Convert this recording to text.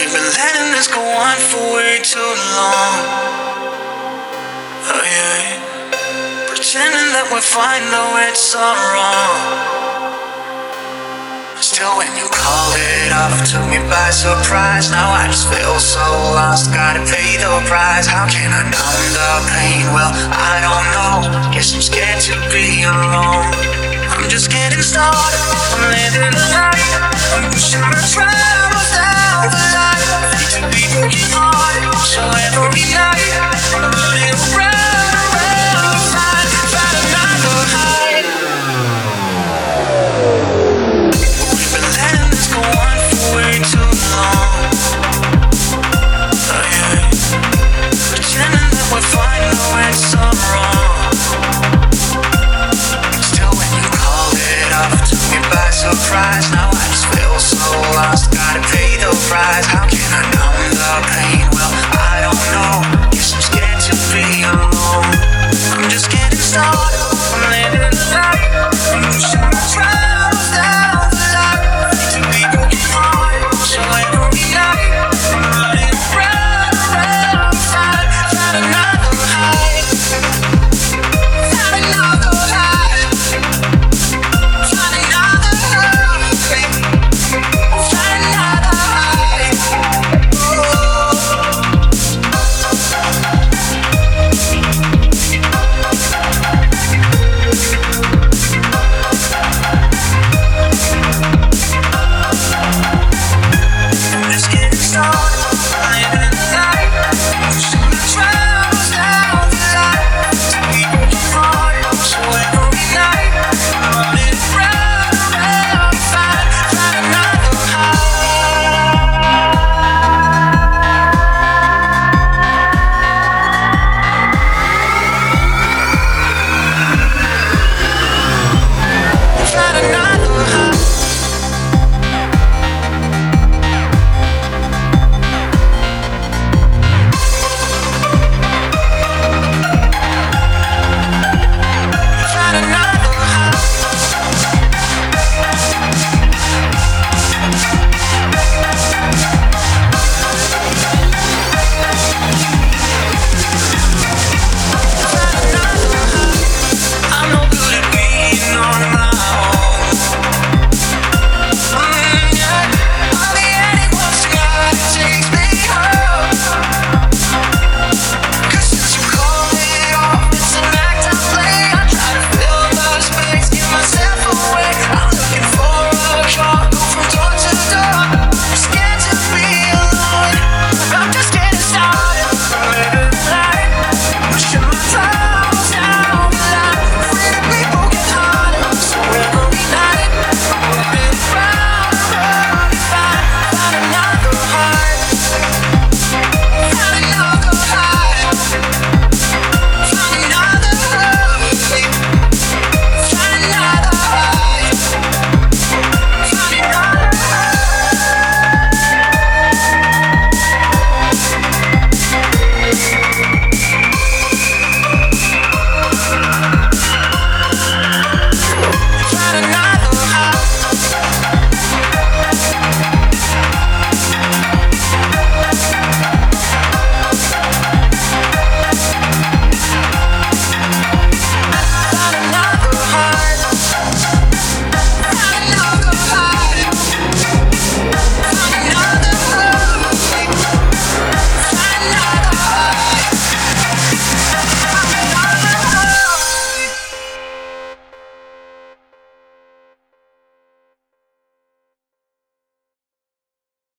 We've been letting this go on for way too long. Oh yeah. Pretending that we're fine though it's all wrong. Still, when you call it off, took me by surprise. Now I just feel so lost. Gotta pay the price. How can I numb the pain? Well, I don't know. Guess I'm scared to be alone. I'm just getting started. I'm living the life. I'm pushing my troubles surprise. Now I just feel so lost fries. How can I numb the pain?